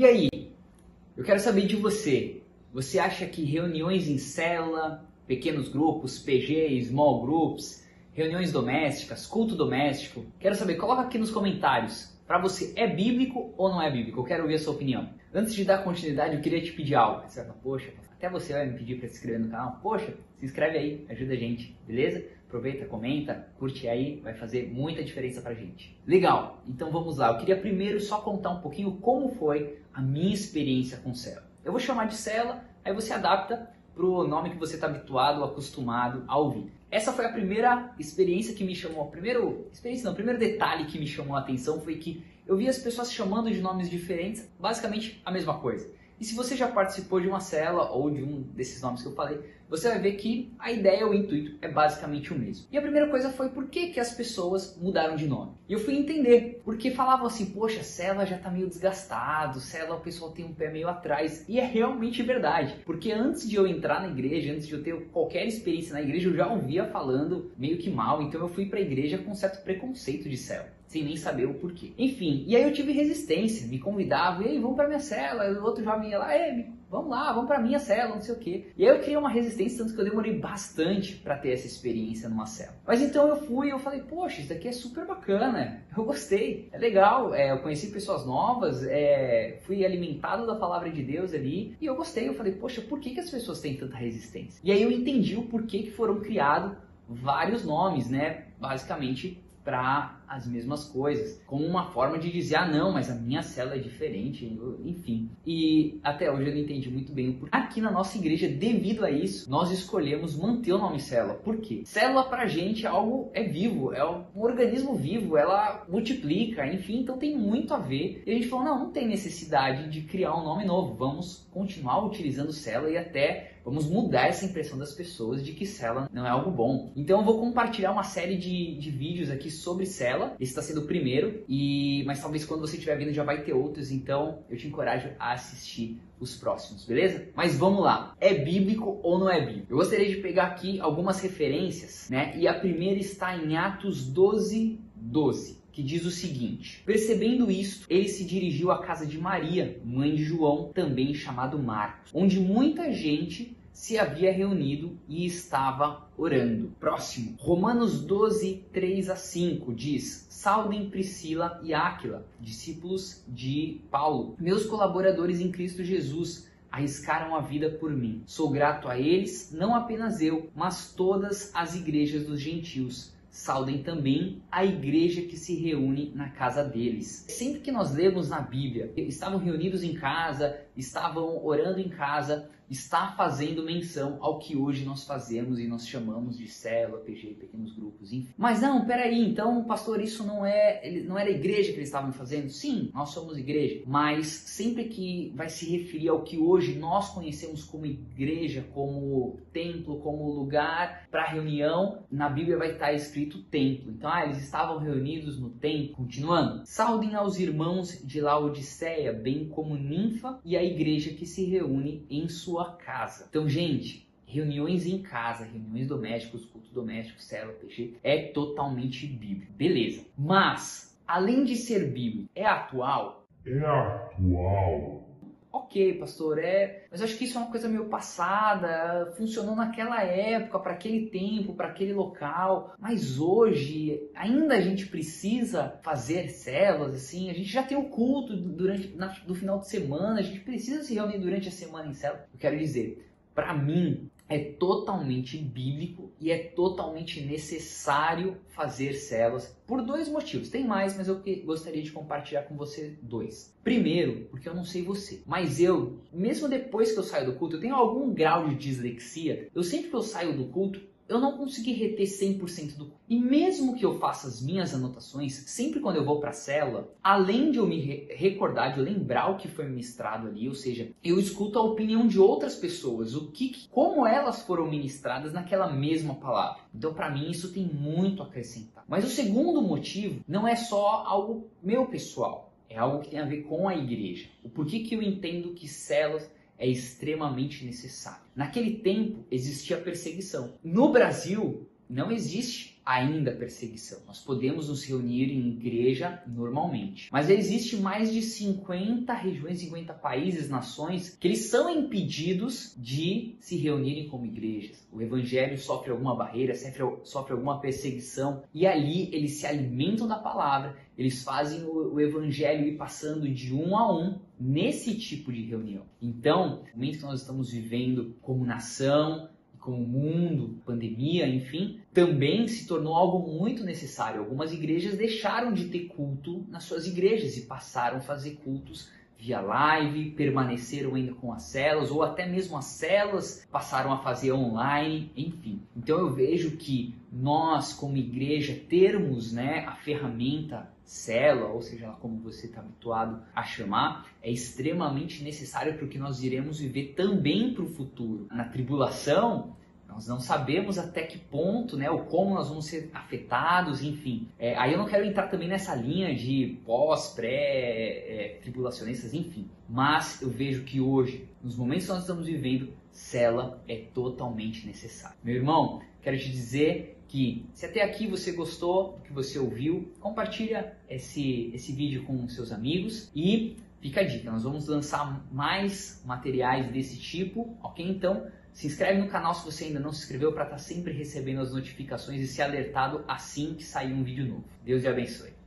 E aí? Eu quero saber de você. Você acha que reuniões em célula, pequenos grupos, PG, small groups, reuniões domésticas, culto doméstico, quero saber, coloca aqui nos comentários. Para você, é bíblico ou não é bíblico? Eu quero ouvir a sua opinião. Antes de dar continuidade, eu queria te pedir algo. Poxa, até você vai me pedir para se inscrever no canal. Poxa, se inscreve aí, ajuda a gente, beleza? Aproveita, comenta, curte aí, vai fazer muita diferença pra gente. Legal, então vamos lá. Eu queria primeiro só contar um pouquinho como foi a minha experiência com célula. Eu vou chamar de célula, aí você adapta pro nome que você está habituado, acostumado a ouvir. Essa foi a primeira experiência que me chamou, a primeira experiência não, primeiro detalhe que me chamou a atenção foi que eu vi as pessoas chamando de nomes diferentes, basicamente a mesma coisa. E se você já participou de uma cela ou de um desses nomes que eu falei, você vai ver que a ideia, o intuito é basicamente o mesmo. E a primeira coisa foi por que, que as pessoas mudaram de nome. E eu fui entender, porque falavam assim, poxa, cela já está meio desgastado, cela o pessoal tem um pé meio atrás. E é realmente verdade, porque antes de eu entrar na igreja, antes de eu ter qualquer experiência na igreja, eu já ouvia falando meio que mal, então eu fui para a igreja com certo preconceito de cela sem nem saber o porquê. Enfim, e aí eu tive resistência, me convidavam, e aí, vamos para minha cela, e o outro jovem ia lá, vamos lá, vamos para minha cela, não sei o quê. E aí eu criei uma resistência, tanto que eu demorei bastante para ter essa experiência numa cela. Mas então eu fui e eu falei, poxa, isso daqui é super bacana, eu gostei, é legal, é, eu conheci pessoas novas, é, fui alimentado da palavra de Deus ali, e eu gostei, eu falei, poxa, por que, que as pessoas têm tanta resistência? E aí eu entendi o porquê que foram criados vários nomes, né? Basicamente para as mesmas coisas, como uma forma de dizer, ah não, mas a minha célula é diferente, enfim. E até hoje eu não entendi muito bem o porquê. Aqui na nossa igreja, devido a isso, nós escolhemos manter o nome célula. Por quê? Célula pra gente é algo, é vivo, é um organismo vivo, ela multiplica, enfim, então tem muito a ver. E a gente falou, não, não tem necessidade de criar um nome novo, vamos continuar utilizando célula e até vamos mudar essa impressão das pessoas de que célula não é algo bom. Então eu vou compartilhar uma série de, de vídeos aqui sobre célula esse está sendo o primeiro, e mas talvez quando você estiver vindo já vai ter outros, então eu te encorajo a assistir os próximos, beleza? Mas vamos lá. É bíblico ou não é bíblico? Eu gostaria de pegar aqui algumas referências, né? E a primeira está em Atos 12, 12 que diz o seguinte: Percebendo isto, ele se dirigiu à casa de Maria, mãe de João, também chamado Marcos, onde muita gente se havia reunido e estava orando. Próximo, Romanos 12, 3 a 5 diz: Saudem Priscila e Áquila, discípulos de Paulo, meus colaboradores em Cristo Jesus. Arriscaram a vida por mim. Sou grato a eles, não apenas eu, mas todas as igrejas dos gentios saudem também a igreja que se reúne na casa deles. Sempre que nós lemos na Bíblia, estavam reunidos em casa, estavam orando em casa, está fazendo menção ao que hoje nós fazemos e nós chamamos de célula, PG, pequenos grupos, enfim. Mas não, peraí, então, pastor, isso não é, não era igreja que eles estavam fazendo? Sim, nós somos igreja, mas sempre que vai se referir ao que hoje nós conhecemos como igreja, como templo, como lugar para reunião, na Bíblia vai estar escrito templo. Então, ah, eles estavam reunidos no templo. Continuando, saudem aos irmãos de Laodiceia, bem como Ninfa e a igreja que se reúne em sua casa. Então, gente, reuniões em casa, reuniões domésticas, culto doméstico, célula, peixe, é totalmente bíblico. Beleza. Mas, além de ser bíblico, é atual? É atual. Ok, pastor, é, mas acho que isso é uma coisa meio passada, funcionou naquela época, para aquele tempo, para aquele local, mas hoje ainda a gente precisa fazer células, assim, a gente já tem o culto durante na, no final de semana, a gente precisa se reunir durante a semana em célula. Eu quero dizer, para mim, é totalmente bíblico e é totalmente necessário fazer células por dois motivos. Tem mais, mas eu gostaria de compartilhar com você dois. Primeiro, porque eu não sei você, mas eu, mesmo depois que eu saio do culto, eu tenho algum grau de dislexia. Eu sempre que eu saio do culto, eu não consegui reter 100% do E mesmo que eu faça as minhas anotações, sempre quando eu vou para a célula, além de eu me re recordar, de eu lembrar o que foi ministrado ali, ou seja, eu escuto a opinião de outras pessoas, o que, como elas foram ministradas naquela mesma palavra. Então, para mim, isso tem muito a acrescentar. Mas o segundo motivo não é só algo meu pessoal, é algo que tem a ver com a igreja. O porquê que eu entendo que células é extremamente necessário. Naquele tempo existia perseguição. No Brasil não existe ainda perseguição. Nós podemos nos reunir em igreja normalmente. Mas existe mais de 50 regiões, 50 países, nações que eles são impedidos de se reunirem como igrejas. O evangelho sofre alguma barreira, sofre, sofre alguma perseguição e ali eles se alimentam da palavra, eles fazem o, o evangelho ir passando de um a um nesse tipo de reunião. Então, o momento que nós estamos vivendo como nação, como mundo, pandemia, enfim, também se tornou algo muito necessário. Algumas igrejas deixaram de ter culto nas suas igrejas e passaram a fazer cultos via live, permaneceram ainda com as células, ou até mesmo as células passaram a fazer online, enfim. Então eu vejo que nós, como igreja, termos né, a ferramenta célula, ou seja, como você está habituado a chamar, é extremamente necessário para o que nós iremos viver também para o futuro. Na tribulação, nós não sabemos até que ponto, né, ou como nós vamos ser afetados, enfim. É, aí eu não quero entrar também nessa linha de pós, pré, é, tribulacionistas, enfim. Mas eu vejo que hoje, nos momentos que nós estamos vivendo, cela é totalmente necessário. Meu irmão, quero te dizer que se até aqui você gostou do que você ouviu, compartilha esse, esse vídeo com seus amigos e fica a dica, nós vamos lançar mais materiais desse tipo, ok? Então se inscreve no canal se você ainda não se inscreveu para estar tá sempre recebendo as notificações e ser alertado assim que sair um vídeo novo. Deus te abençoe.